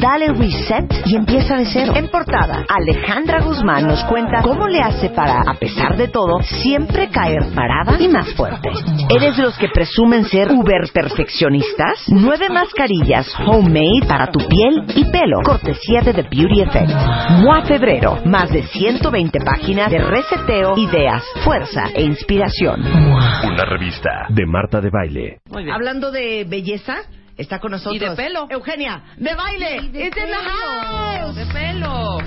Dale reset y empieza de cero. En portada, Alejandra Guzmán nos cuenta cómo le hace para, a pesar de todo, siempre caer parada y más fuerte. ¿Eres de los que presumen ser uber perfeccionistas? Nueve mascarillas homemade para tu piel y pelo. Cortesía de The Beauty Effect. MOA Febrero. Más de 120 páginas de reseteo, ideas, fuerza e inspiración. Una revista de Marta de Baile. Hablando de belleza, está con nosotros. Y de pelo. Eugenia, de baile. Y de It's in the pelo, house. De pelo.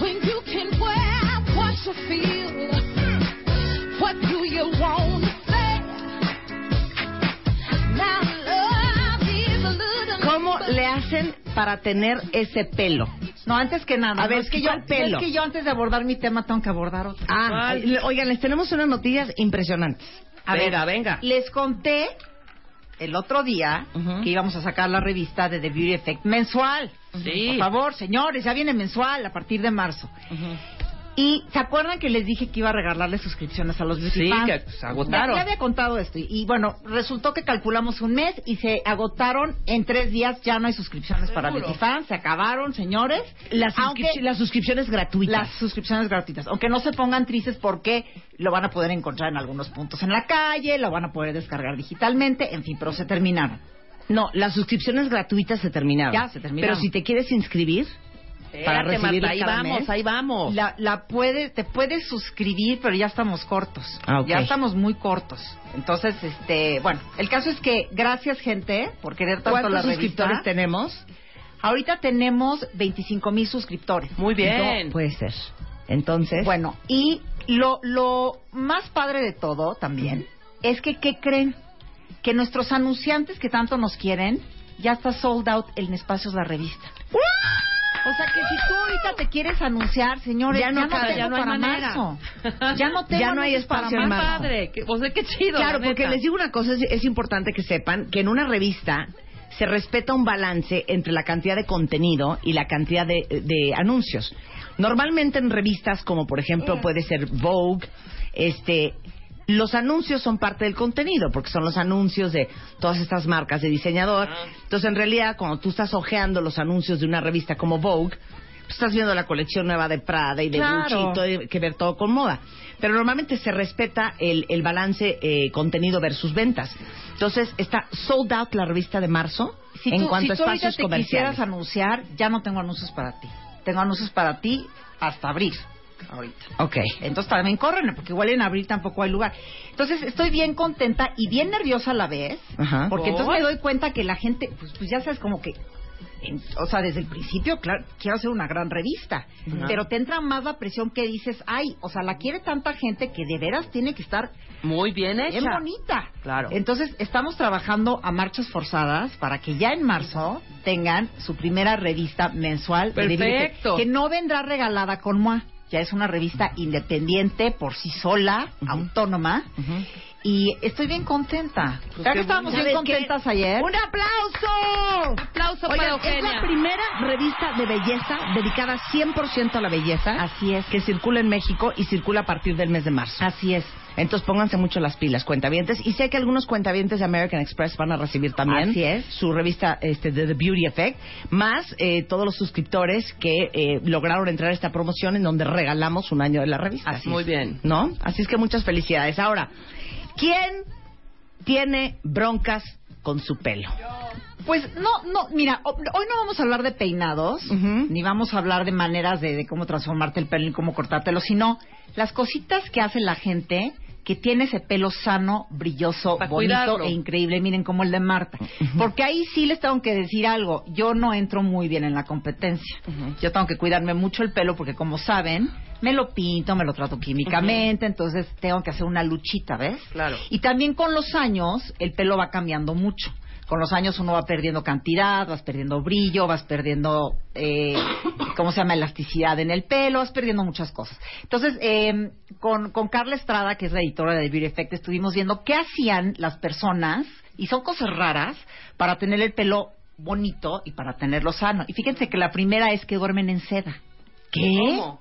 When you can wear what you feel, what do you want to say? Now love is a little ¿Cómo le hacen para tener ese pelo? No, antes que nada. A ver, no, es que yo, ¿cuál pelo? es que yo antes de abordar mi tema tengo que abordar otro. Ah, oigan, les tenemos unas noticias impresionantes. A venga, ver, venga. Les conté el otro día que íbamos a sacar la revista de The Beauty Effect mensual. Sí. Por favor, señores, ya viene mensual a partir de marzo. Y ¿se acuerdan que les dije que iba a regalarles suscripciones a los beauty Sí, fans? que se agotaron. Ya, ya había contado esto. Y, y bueno, resultó que calculamos un mes y se agotaron en tres días. Ya no hay suscripciones para beauty fans. Se acabaron, señores. Las, Aunque- las suscripciones gratuitas. las suscripciones gratuitas. Aunque no se pongan tristes porque lo van a poder encontrar en algunos puntos en la calle, lo van a poder descargar digitalmente, en fin, pero se terminaron. No, las suscripciones gratuitas se terminaron. Ya, se terminaron. Pero si te quieres inscribir, para Espérate, recibir Marta, ahí cada vamos, mes. ahí vamos. La, la puede, te puedes suscribir, pero ya estamos cortos. Ah. Ya estamos muy cortos. Entonces, este, bueno, el caso es que gracias gente por querer tanto ¿cuántos la suscriptores revista. tenemos? Ahorita tenemos 25 mil suscriptores. Muy bien. No, puede ser. Entonces, Bueno, y lo, lo más padre de todo también es que, ¿qué creen? Que nuestros anunciantes que tanto nos quieren, ya está sold out en espacios de la revista. O sea que si tú ahorita te quieres anunciar, señores, Ya ya no no, cabe, ya no hay para manera. marzo. Ya no tengo Ya no hay para espacio Qué marzo. padre. Que, o sea, qué chido. Claro, la porque les digo una cosa, es, es importante que sepan que en una revista se respeta un balance entre la cantidad de contenido y la cantidad de, de anuncios. Normalmente en revistas como por ejemplo puede ser Vogue, este los anuncios son parte del contenido, porque son los anuncios de todas estas marcas de diseñador. Entonces, en realidad, cuando tú estás hojeando los anuncios de una revista como Vogue, pues, estás viendo la colección nueva de Prada y de Claro. Gucci y todo, hay que ver todo con moda. Pero normalmente se respeta el, el balance eh, contenido versus ventas. Entonces, está sold out la revista de marzo Si en tú, cuanto si a tú ahorita espacios te comerciales. quisieras anunciar, ya no tengo anuncios para ti. Tengo anuncios para ti hasta abril. Ahorita. Ok. Entonces también corren, porque igual en abril tampoco hay lugar. Entonces estoy bien contenta y bien nerviosa a la vez, Ajá. porque entonces me doy cuenta que la gente, pues, pues ya sabes, como que, en- o sea, desde el principio, claro, quiero hacer una gran revista, Ajá. pero te entra más la presión que dices, ay, o sea, la quiere tanta gente que de veras tiene que estar Muy bien hecha. bien bonita. Claro. Entonces, estamos trabajando a marchas forzadas para que ya en marzo tengan su primera revista mensual. de Perfecto. Que no vendrá regalada con MOA. Ya es una revista independiente, por sí sola, autónoma. Y estoy bien contenta. Pues ¿Verdad qué que estábamos bien contentas ayer? ¡Un aplauso! Aplauso Oigan, para es Eugenia. la primera revista de belleza dedicada 100% a la belleza. Así es. Que circula en México y circula a partir del mes de marzo. Así es. Entonces pónganse mucho las pilas, cuentavientes. Y sé que algunos cuentavientes de American Express van a recibir también Así es. su revista este, de The Beauty Effect, más eh, todos los suscriptores que eh, lograron entrar a esta promoción en donde regalamos un año de la revista. Así Muy bien. ¿No? Así es que muchas felicidades. Ahora, ¿quién tiene broncas con su pelo? Pues no, no, mira, ho- hoy no vamos a hablar de peinados, ni vamos a hablar de maneras de, de cómo transformarte el pelo y cómo cortártelo, sino las cositas que hace la gente que tiene ese pelo sano, brilloso, bonito cuidarlo. e increíble, miren como el de Marta. Porque ahí sí les tengo que decir algo, yo no entro muy bien en la competencia. Yo tengo que cuidarme mucho el pelo porque como saben, me lo pinto, me lo trato químicamente, entonces tengo que hacer una luchita, ¿ves? Claro. Y también con los años el pelo va cambiando mucho. Con los años uno va perdiendo cantidad, vas perdiendo brillo, vas perdiendo, eh, ¿cómo se llama? Elasticidad en el pelo, vas perdiendo muchas cosas. Entonces, eh, con, con Carla Estrada, que es la editora de Beauty Effect, estuvimos viendo qué hacían las personas, y son cosas raras, para tener el pelo bonito y para tenerlo sano. Y fíjense que la primera es que duermen en seda. ¿Qué? ¿Cómo?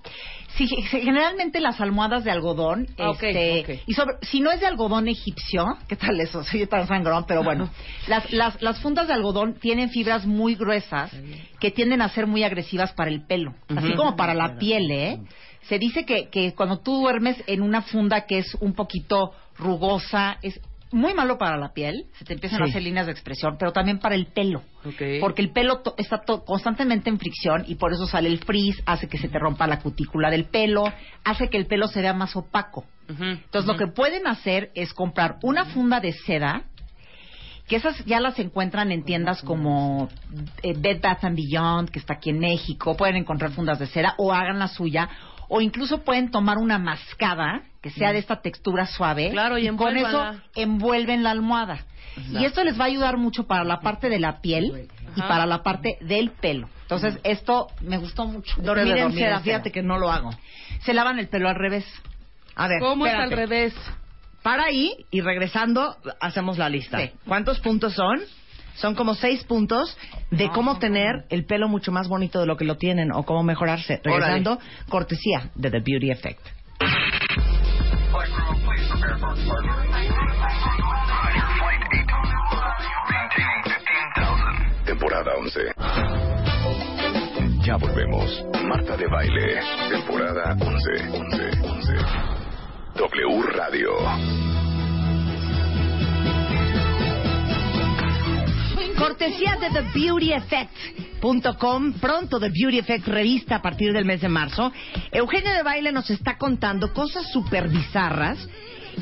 Sí, ge- generalmente las almohadas de algodón, Ah, ok, este, y sobre, si no es de algodón egipcio, ¿qué tal eso? Soy tan sangrón, pero bueno, las, las, las fundas de algodón tienen fibras muy gruesas que tienden a ser muy agresivas para el pelo, así como para la piel, ¿eh? Se dice que, que cuando tú duermes en una funda que es un poquito rugosa, es muy malo para la piel, se te empiezan a hacer líneas de expresión, pero también para el pelo. Porque el pelo to- está to- constantemente en fricción y por eso sale el frizz, hace que se te rompa la cutícula del pelo, hace que el pelo se vea más opaco. Entonces lo que pueden hacer es comprar una funda de seda, que esas ya las encuentran en tiendas como eh, Bed Bath and Beyond, que está aquí en México, pueden encontrar fundas de seda o hagan la suya, o incluso pueden tomar una mascada que sea de esta textura suave Claro, y con eso envuelven la almohada. Y esto les va a ayudar mucho para la parte de la piel y para la parte del pelo. Entonces, esto me gustó mucho. Dormir Esto de en fíjate que no lo hago. Se lavan el pelo al revés. A ver, ¿Cómo es espérate. al revés? Para ahí y regresando, hacemos la lista. Sí. ¿Cuántos puntos son? Son como seis puntos de No, cómo tener el pelo mucho más bonito de lo que lo tienen o cómo mejorarse. Regresando, cortesía de The Beauty Effect. Temporada 11. Ya volvemos. Marta de Baile. Temporada 11. 11. 11. W Radio. Cortesía de TheBeautyEffect.com. Pronto The Beauty Effect revista a partir del mes de marzo. Eugenio de Baile nos está contando cosas súper bizarras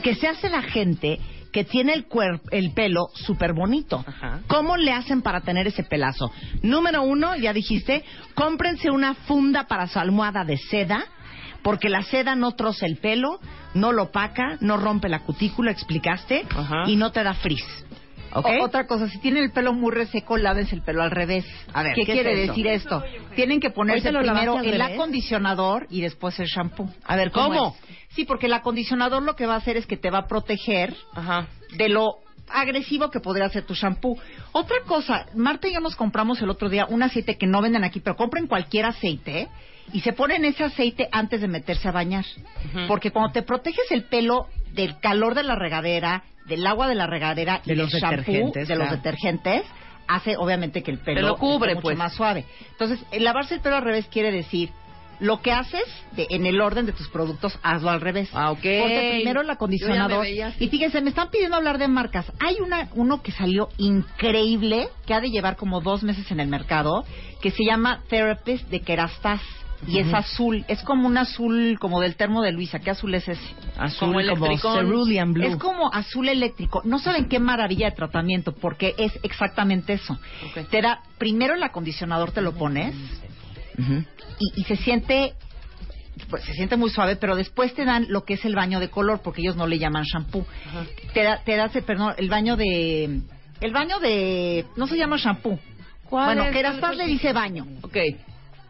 que se hace la gente que tiene el, cuer- el pelo súper bonito. Ajá. ¿Cómo le hacen para tener ese pelazo? Número uno, ya dijiste, cómprense una funda para su almohada de seda. Porque la seda no troza el pelo, no lo opaca, no rompe la cutícula, explicaste, Ajá. y no te da frizz. Otra cosa, si tienen el pelo muy reseco, lávense el pelo al revés. A ver, ¿qué, ¿qué quiere es decir esto? Tienen que ponerse ¿Hoy te lo primero el revés? acondicionador y después el shampoo. A ver, ¿cómo? es? Sí, porque el acondicionador lo que va a hacer es que te va a proteger Ajá. de lo agresivo que podría ser tu shampoo. Otra cosa, Marta y yo nos compramos el otro día un aceite que no venden aquí, pero compren cualquier aceite y se ponen ese aceite antes de meterse a bañar. Porque cuando te proteges el pelo del calor de la regadera, del agua de la regadera De y los del shampoo, detergentes, de los detergentes, hace obviamente que el pelo Te lo cubre, mucho pues. más suave. Entonces, el lavarse el pelo al revés quiere decir lo que haces de- en el orden de tus productos, hazlo al revés. Ah, ok. Ponte primero el Yo acondicionador. ya me veía así. Y fíjense, me están pidiendo hablar de marcas. Hay una uno que salió increíble, que ha de llevar como dos meses en el mercado, que se llama Therapist de Kerastase. Y es azul, es como un azul como del termo de Luisa. ¿Qué azul es ese? Azul Como cerulean blue. Es como azul eléctrico. No saben qué maravilla de tratamiento, porque es exactamente eso. Te da, primero el acondicionador te lo pones y, y se siente pues se siente muy suave, pero después te dan lo que es el baño de color, porque ellos no le llaman shampoo. Te da, te das, perdón, el baño de, el baño de, no se llama shampoo. Bueno, es? Kerastase le dice baño. Ok.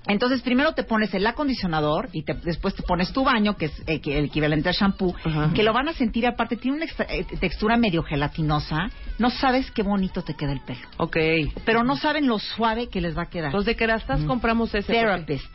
Entonces primero te pones el acondicionador y te- después te pones tu baño, que es eh, que el equivalente al shampoo, Ajá. que lo van a sentir aparte, tiene una extra- eh, textura medio gelatinosa. No sabes qué bonito te queda el pelo, Ok. pero no saben lo suave que les va a quedar. Los de Kerastase compramos ese. porque- Therapist.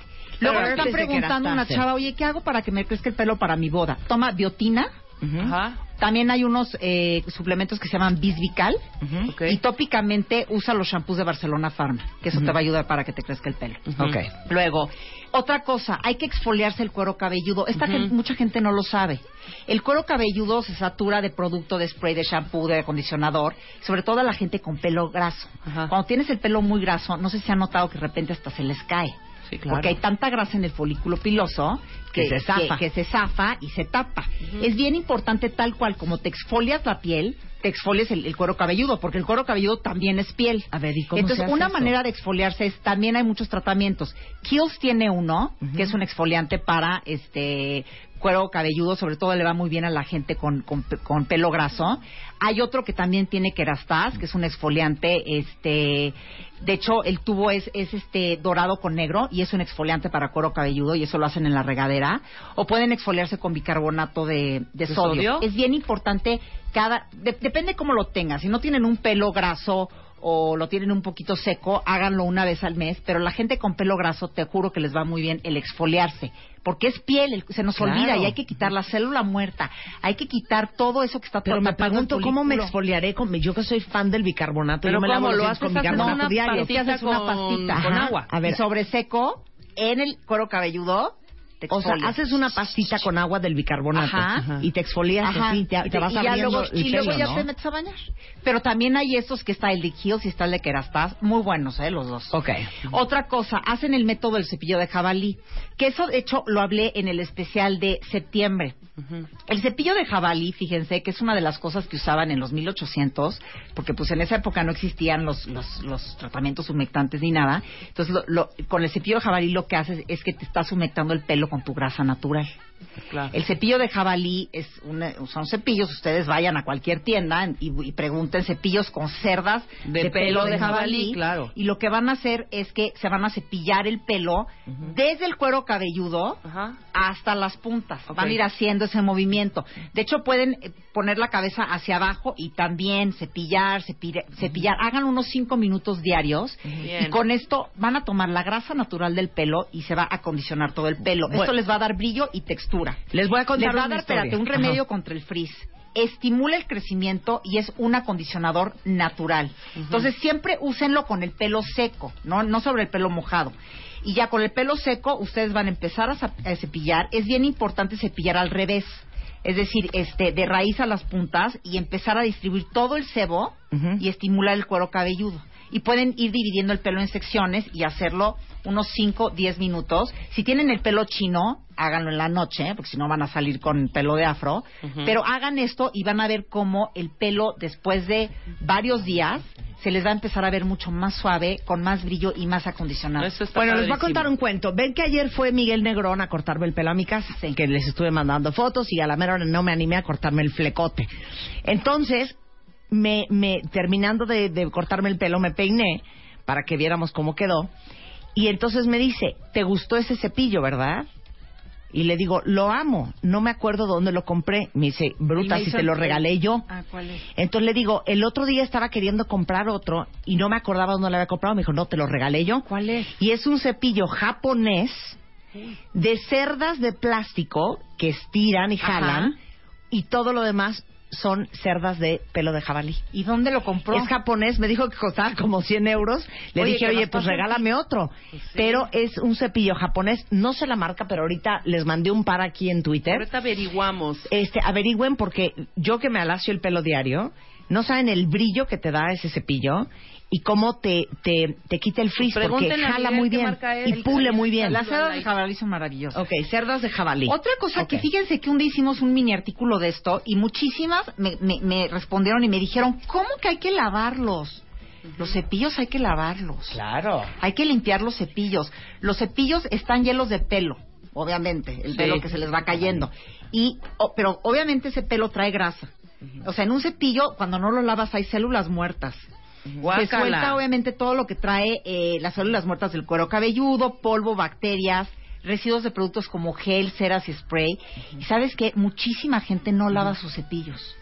Luego me están Therapist de preguntando una Kerastase. chava, oye, ¿qué hago para que me crezca el pelo para mi boda? Toma biotina. Ajá. También hay unos eh, suplementos que se llaman Bisvical. Ujú. Ok. Y tópicamente usa los shampoos de Barcelona Pharma, que eso te va a ayudar para que te crezca el pelo. Ujú. Ok. Luego, otra cosa, hay que exfoliarse el cuero cabelludo. Esta gente- mucha gente no lo sabe. El cuero cabelludo se satura de producto de spray, de shampoo, de acondicionador, sobre todo a la gente con pelo graso. Ajá. Cuando tienes el pelo muy graso, no sé si han notado que de repente hasta se les cae. Sí, claro. Porque hay tanta grasa en el folículo piloso que, Que se zafa. que- que se zafa y se tapa. Es bien importante tal cual como te exfolias la piel, te exfolies el, el cuero cabelludo, porque el cuero cabelludo también es piel. A ver, ¿y cómo Entonces, se hace una eso? manera de exfoliarse es, también hay muchos tratamientos. Kiehl's tiene uno, que es un exfoliante para este cuero cabelludo, sobre todo le va muy bien a la gente con, con, con pelo graso. Hay otro que también tiene Kerastase, que es un exfoliante, este, de hecho el tubo es, es este dorado con negro y es un exfoliante para cuero cabelludo y eso lo hacen en la regadera. O pueden exfoliarse con bicarbonato de, de ¿De sodio. sodio? Es bien importante cada, de- depende cómo lo tengas. Si no tienen un pelo graso o lo tienen un poquito seco, háganlo una vez al mes, pero la gente con pelo graso, te juro que les va muy bien el exfoliarse, porque es piel, el- se nos Claro. olvida y hay que quitar la célula muerta, hay que quitar todo eso que está Pero me pregunto cómo me exfoliaré con yo que soy fan del bicarbonato. Pero yo me lavo ¿cómo los lo haces? con bicarbonato diario. Haces una con- pastita con agua. A ver. y sobre seco en el cuero cabelludo. Te O sea, haces una pastita con agua del bicarbonato Ajá. y te exfolias Ajá. así, te, Y te vas y ya abriendo luego, el y luego pelo, ya ¿no? te metes a bañar. Pero también hay estos que está el de Kiehl's y está el de Kerastase, muy buenos, ¿eh? Los dos. Ok. Otra cosa, hacen el método del cepillo de jabalí, que eso de hecho lo hablé en el especial de septiembre. El cepillo de jabalí, fíjense, que es una de las cosas que usaban en los 1800, porque pues en esa época no existían los, los, los tratamientos humectantes ni nada. Entonces, lo- lo- con el cepillo de jabalí lo que haces es que te estás humectando el pelo con tu grasa natural. Claro. El cepillo de jabalí es una- son cepillos, ustedes vayan a cualquier tienda y, y pregunten cepillos con cerdas de, De pelo pelo de jabalí, jabalí, claro. Y lo que van a hacer es que se van a cepillar el pelo desde el cuero cabelludo hasta las puntas. Van a ir haciendo ese movimiento. De hecho, pueden eh, poner la cabeza hacia abajo y también cepillar, cepillar, cepillar. Hagan unos cinco minutos diarios Bien. y con esto van a tomar la grasa natural del pelo y se va a acondicionar todo el pelo. Bueno. Esto les va a dar brillo y textura. Les voy a contar Les va a dar, espérate, un remedio Ajá. contra el frizz. Estimula el crecimiento y es un acondicionador natural. Entonces siempre úsenlo con el pelo seco, no, no sobre el pelo mojado. Y ya con el pelo seco ustedes van a empezar a, cepillar. Es bien importante cepillar al revés. Es decir, este, de raíz a las puntas y empezar a distribuir todo el sebo y estimular el cuero cabelludo. Y pueden ir dividiendo el pelo en secciones y hacerlo unos 5, 10 minutos. Si tienen el pelo chino, háganlo en la noche, porque si no van a salir con pelo de afro. Pero hagan esto y van a ver cómo el pelo, después de varios días, se les va a empezar a ver mucho más suave, con más brillo y más acondicionado. Eso está Bueno, les voy a contar un cuento. Ven que ayer fue Miguel Negrón a cortarme el pelo a mi casa, que les estuve mandando fotos y a la mera hora no me animé a cortarme el flecote. Entonces, me, me terminando de, de cortarme el pelo, me peiné para que viéramos cómo quedó. Y entonces me dice, ¿te gustó ese cepillo, verdad? Y le digo, lo amo, no me acuerdo dónde lo compré. Me dice, bruta, Y me si te lo regalé yo. Ah, ¿cuál es? Entonces le digo, el otro día estaba queriendo comprar otro y no me acordaba dónde lo había comprado. Me dijo, no, te lo regalé yo. ¿Cuál es? Y es un cepillo japonés de cerdas de plástico que estiran y Ajá. jalan y todo lo demás son cerdas de pelo de jabalí. ¿Y dónde lo compró? Es japonés, me dijo que costaba como 100 euros. Le Oye, dije, oye, pues regálame otro. Pues sí. Pero es un cepillo japonés, no sé la marca, pero ahorita les mandé un par aquí en Twitter. Ahorita averiguamos. Este, averigüen porque yo que me alacio el pelo diario, no saben el brillo que te da ese cepillo y cómo te, te, te quita el frizz porque jala muy bien y pule muy bien. Las cerdas de jabalí son maravillosas. Ok, cerdas de jabalí. Otra cosa que fíjense que un día hicimos un mini artículo de esto y muchísimas me, me- me respondieron y me dijeron, ¿cómo que hay que lavarlos? Los cepillos hay que lavarlos. Claro. Hay que limpiar los cepillos. Los cepillos están llenos de pelo, obviamente, el Sí. pelo que se les va cayendo. Y, pero obviamente ese pelo trae grasa. O sea, en un cepillo, cuando no lo lavas, hay células muertas. Se Guácala. suelta obviamente todo lo que trae eh, las células muertas del cuero cabelludo, polvo, bacterias, residuos de productos como gel, ceras y spray. Y sabes que muchísima gente no lava sus cepillos.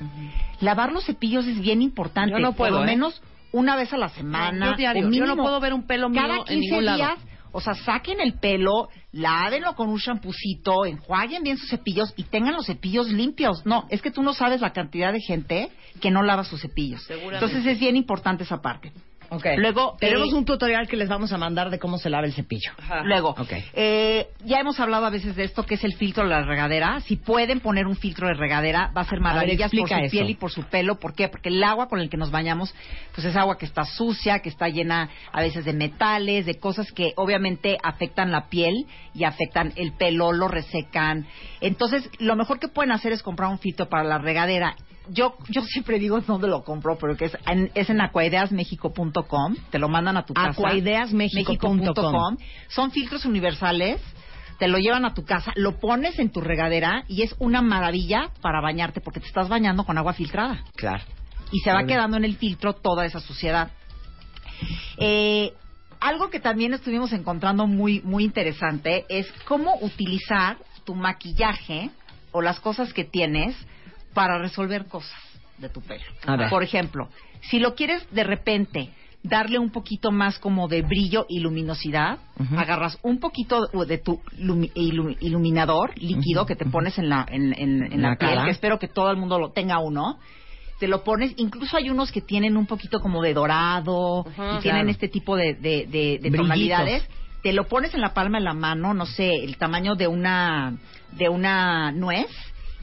Lavar los cepillos es bien importante. Yo no puedo, Por lo ¿eh? menos una vez a la semana. Yo diario. o Yo no puedo ver un pelo mío Cada en 15 ningún lado. O sea, saquen el pelo, lávenlo con un champucito, enjuaguen bien sus cepillos y tengan los cepillos limpios. No, es que tú no sabes la cantidad de gente que no lava sus cepillos. Entonces es bien importante esa parte. Ok. Luego, tenemos eh, un tutorial que les vamos a mandar de cómo se lava el cepillo. Ajá. Luego, Ok. eh, ya hemos hablado a veces de esto que es el filtro de la regadera. Si pueden poner un filtro de regadera, va a ser maravillas por su explica eso. piel y por su pelo. ¿Por qué? Porque el agua con el que nos bañamos, pues es agua que está sucia, que está llena a veces de metales, de cosas que obviamente afectan la piel y afectan el pelo, lo resecan. Entonces, lo mejor que pueden hacer es comprar un filtro para la regadera. Yo, yo siempre digo dónde lo compro, pero que es en, es en aquaideasmexico.com. Te lo mandan a tu casa. Aquaideasmexico.com. Mexico.com. Son filtros universales. Te lo llevan a tu casa, lo pones en tu regadera y es una maravilla para bañarte porque te estás bañando con agua filtrada Claro. y se va quedando en el filtro toda esa suciedad. Eh, algo que también estuvimos encontrando muy muy interesante es cómo utilizar tu maquillaje o las cosas que tienes para resolver cosas de tu pelo. A ver. Por ejemplo, si lo quieres de repente darle un poquito más como de brillo y luminosidad. Agarras un poquito de tu lumi- ilu- iluminador líquido que te pones en la, en, en- en la, La piel, cara. que espero que todo el mundo lo tenga uno. Te lo pones, incluso hay unos que tienen un poquito como de dorado Ajá. y tienen Claro. este tipo de, de, de- de tonalidades. Te lo pones en la palma de la mano, no sé, el tamaño de una, de una nuez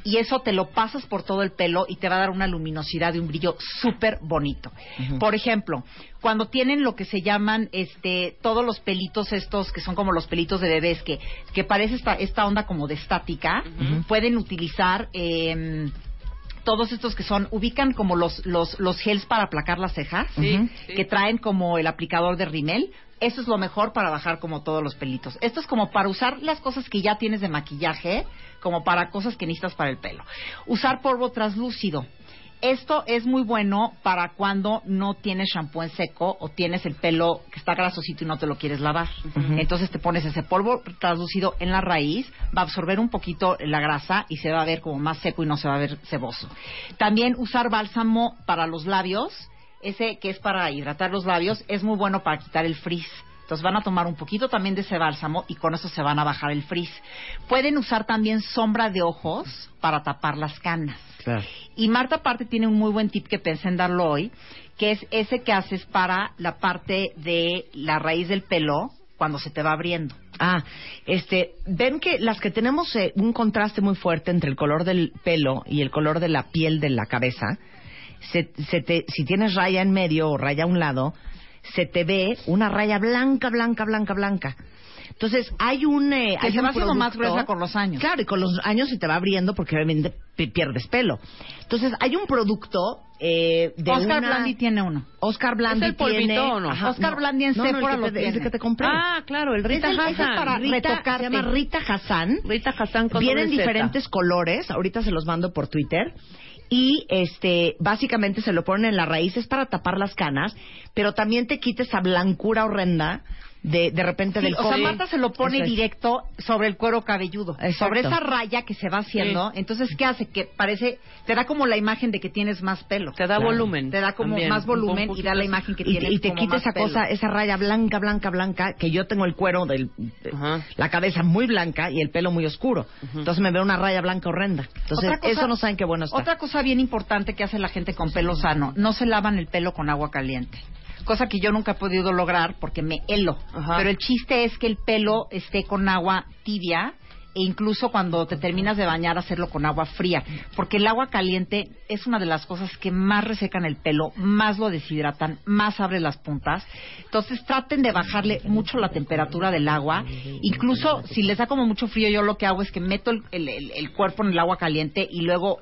y eso te lo pasas por todo el pelo y te va a dar una luminosidad y un brillo súper bonito. Por ejemplo, cuando tienen lo que se llaman este todos los pelitos estos que son como los pelitos de bebés que, que parece esta, esta onda como de estática, pueden utilizar em, todos estos que son, ubican como los, los, los gels para aplacar las cejas, Sí, Ujú. sí. que traen como el aplicador de rimel. Eso es lo mejor para bajar como todos los pelitos. Esto es como para usar las cosas que ya tienes de maquillaje, como para cosas que necesitas para el pelo. Usar polvo translúcido. Esto es muy bueno para cuando no tienes shampoo en seco o tienes el pelo que está grasosito y no te lo quieres lavar. Entonces te pones ese polvo translúcido en la raíz, va a absorber un poquito la grasa y se va a ver como más seco y no se va a ver ceboso. También usar bálsamo para los labios, ese que es para hidratar los labios, es muy bueno para quitar el frizz. Entonces van a tomar un poquito también de ese bálsamo y con eso se van a bajar el frizz. Pueden usar también sombra de ojos para tapar las canas. Claro. Y Marta aparte tiene un muy buen tip que pensé en darlo hoy, que es ese que haces para la parte de la raíz del pelo cuando se te va abriendo. Ah, este, ven que las que tenemos eh, un contraste muy fuerte entre el color del pelo y el color de la piel de la cabeza, se, se te, si tienes raya en medio o raya a un lado, se te ve una raya blanca, blanca, blanca, blanca. Entonces, hay un... eh, Que hay se un va haciendo más gruesa con los años. Claro, y con los años se te va abriendo porque obviamente pi- pierdes pelo. Entonces, hay un producto eh, de Oscar una... Blandi tiene uno. Oscar Blandi ¿Es el polvito tiene... o no? Oscar Blandi en no, no, Sephora el que lo te- el que te compré. Ah, claro, el Rita Es el- ese es Hassan. para Rita, retocarte. se llama Rita Hassan. Rita Hassan con Vienen diferentes colores, ahorita se los mando por Twitter. Y este, básicamente se lo ponen en las raíces para tapar las canas, pero también te quita esa blancura horrenda de, de repente Sí, del o sea, cobre. Marta se lo pone directo sobre el cuero cabelludo, Exacto. sobre esa raya que se va haciendo. Entonces, ¿qué hace? Que parece, te da como la imagen de que tienes más pelo. Te da Claro. volumen. Te da como también, más volumen y da la imagen que y, tienes y te como quita más esa pelo. cosa, esa raya blanca, blanca, blanca, que yo tengo el cuero del, de- la cabeza muy blanca y el pelo muy oscuro. Entonces me veo una raya blanca horrenda. Entonces, cosa- eso no saben qué bueno está. Otra cosa bien importante que hace la gente con pelo sano, no se lavan el pelo con agua caliente. Cosa que yo nunca he podido lograr porque me helo. Ajá. Pero el chiste es que el pelo esté con agua tibia e incluso cuando te terminas de bañar hacerlo con agua fría. Porque el agua caliente es una de las cosas que más resecan el pelo, más lo deshidratan, más abre las puntas. Entonces traten de bajarle mucho la temperatura del agua. Incluso si les da como mucho frío, yo lo que hago es que meto el, el- el- el cuerpo en el agua caliente y luego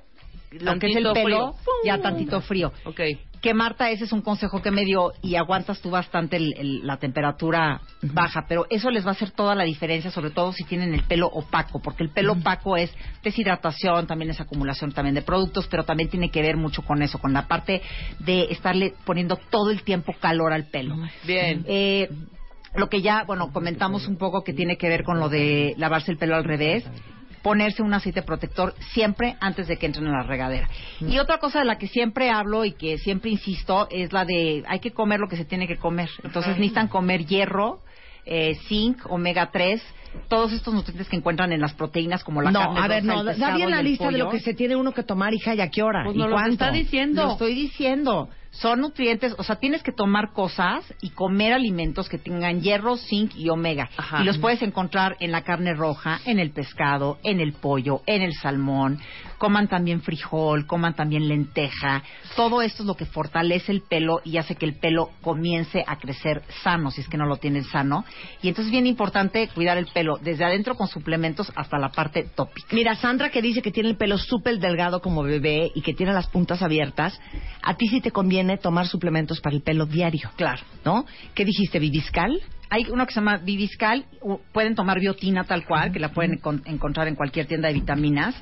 lo que es el pelo, frío. ya tantito frío. Ok. Que Marta, ese es un consejo que me dio y aguantas tú bastante el- el- la temperatura baja, pero eso les va a hacer toda la diferencia, sobre todo si tienen el pelo opaco, porque el pelo opaco es deshidratación, también es acumulación también de productos, pero también tiene que ver mucho con eso, con la parte de estarle poniendo todo el tiempo calor al pelo. Bien. Eh, lo que ya, bueno, comentamos un poco que tiene que ver con lo de lavarse el pelo al revés, ponerse un aceite protector siempre antes de que entren a la regadera. Y otra cosa de la que siempre hablo y que siempre insisto es la de hay que comer lo que se tiene que comer. Entonces necesitan comer hierro, eh, zinc, omega 3, todos estos nutrientes que encuentran en las proteínas como la no, carne a ver, no, da bien la lista de lo que se tiene uno que tomar, hija, y a qué hora. Pues ¿Y no lo cuánto? está diciendo. Lo estoy diciendo. Son nutrientes, o sea, tienes que tomar cosas y comer alimentos que tengan hierro, zinc y omega. Ajá. Y los puedes encontrar en la carne roja, en el pescado, en el pollo, en el salmón. Coman también frijol, coman también lenteja. Todo esto es lo que fortalece el pelo y hace que el pelo comience a crecer sano, si es que no lo tienen sano. Y entonces es bien importante cuidar el pelo, desde adentro con suplementos hasta la parte tópica. Mira, Sandra que dice que tiene el pelo súper delgado como bebé y que tiene las puntas abiertas, a ti sí te conviene tomar suplementos para el pelo diario. Claro. ¿No? ¿Qué dijiste, Viviscal? Hay uno que se llama Viviscal, pueden tomar biotina tal cual, que la pueden encon- encontrar en cualquier tienda de vitaminas.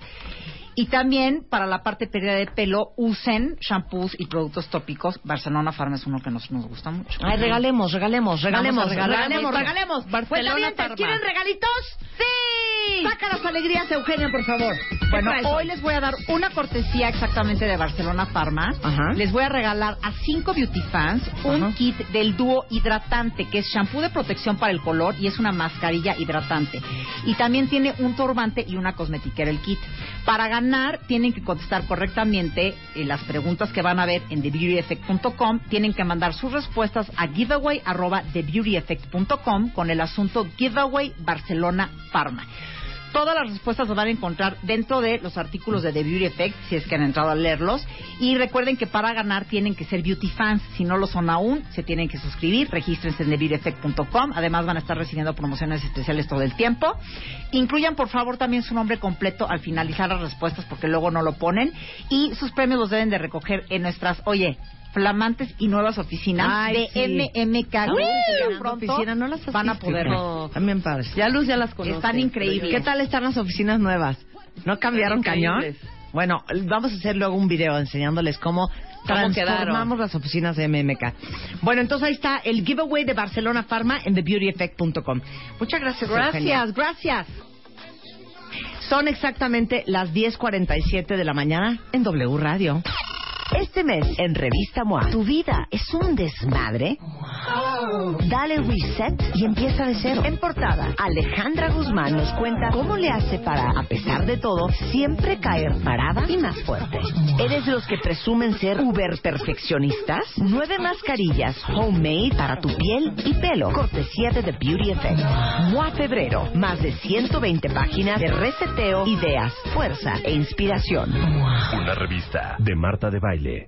Y también para la parte pérdida de pelo, usen shampoos y productos tópicos. Barcelona Farma es uno que nos, nos gusta mucho. Ay, regalemos, regalemos, regalemos, regalemos, regalemos. Barcelona Parma. ¿Quieren regalitos? ¡Sí! Saca las alegrías, Eugenia, por favor. Bueno, ¿Qué traes hoy les voy a dar una cortesía exactamente de Barcelona Pharma. Ajá. Les voy a regalar a cinco beauty fans un Ajá. kit del dúo hidratante, que es shampoo de protección para el color y es una mascarilla hidratante. Y también tiene un turbante y una cosmetiquera el kit. Para ganar, tienen que contestar correctamente eh, las preguntas que van a ver en TheBeautyEffect.com. Tienen que mandar sus respuestas a giveaway arroba TheBeautyEffect.com con el asunto Giveaway Barcelona Pharma. Todas las respuestas las van a encontrar dentro de los artículos de The Beauty Effect, si es que han entrado a leerlos. Y recuerden que para ganar tienen que ser beauty fans. Si no lo son aún, se tienen que suscribir. Regístrense en TheBeautyEffect.com. Además, van a estar recibiendo promociones especiales todo el tiempo. Incluyan, por favor, también su nombre completo al finalizar las respuestas, porque luego no lo ponen. Y sus premios los deben de recoger en nuestras, oye, flamantes y nuevas oficinas Ay, sí. de MMK. Uy, pronto oficinas, no las van a poder. También padres. Ya Luz ya las conoce. Están increíbles. ¿Qué tal están las oficinas nuevas? ¿No cambiaron cañón? Bueno, vamos a hacer luego un video enseñándoles cómo, transformamos quedaron? las oficinas de MMK. Bueno, entonces ahí está el giveaway de Barcelona Pharma en TheBeautyEffect.com. Muchas gracias, Eugenia. Gracias, gracias. Son exactamente las 10.47 de la mañana en W Radio. Este mes en Revista MOA, ¿tu vida es un desmadre? Dale reset y empieza de cero. En portada, Alejandra Guzmán nos cuenta cómo le hace para, a pesar de todo, siempre caer parada y más fuerte. ¿Eres de los que presumen ser uber perfeccionistas? Nueve mascarillas homemade para tu piel y pelo. Cortesía de The Beauty Effect. MOA Febrero. Más de 120 páginas de reseteo, ideas, fuerza e inspiración. Una revista de Marta de Baile.